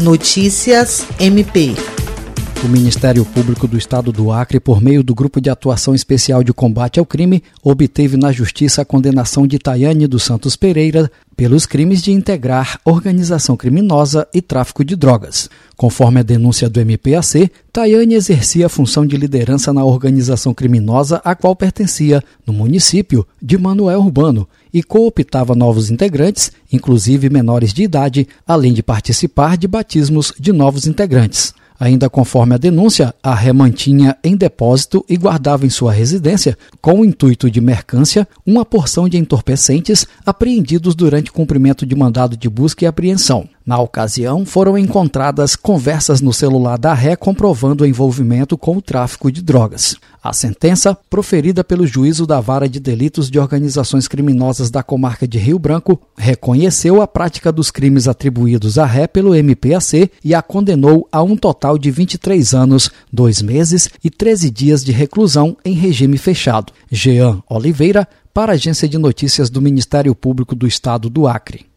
Notícias MP. O Ministério Público do Estado do Acre, por meio do Grupo de Atuação Especial de Combate ao Crime, obteve na Justiça a condenação de Tayane dos Santos Pereira pelos crimes de integrar organização criminosa e tráfico de drogas. Conforme a denúncia do MPAC, Tayane exercia a função de liderança na organização criminosa a qual pertencia, no município de Manuel Urbano, e cooptava novos integrantes, inclusive menores de idade, além de participar de batismos de novos integrantes. Ainda conforme a denúncia, a ré mantinha em depósito e guardava em sua residência, com o intuito de mercância, uma porção de entorpecentes apreendidos durante cumprimento de mandado de busca e apreensão. Na ocasião, foram encontradas conversas no celular da ré comprovando o envolvimento com o tráfico de drogas. A sentença, proferida pelo juízo da Vara de Delitos de Organizações Criminosas da comarca de Rio Branco, reconheceu a prática dos crimes atribuídos à ré pelo MPAC e a condenou a um total de 23 anos, 2 meses e 13 dias de reclusão em regime fechado. Jean Oliveira, para a Agência de Notícias do Ministério Público do Estado do Acre.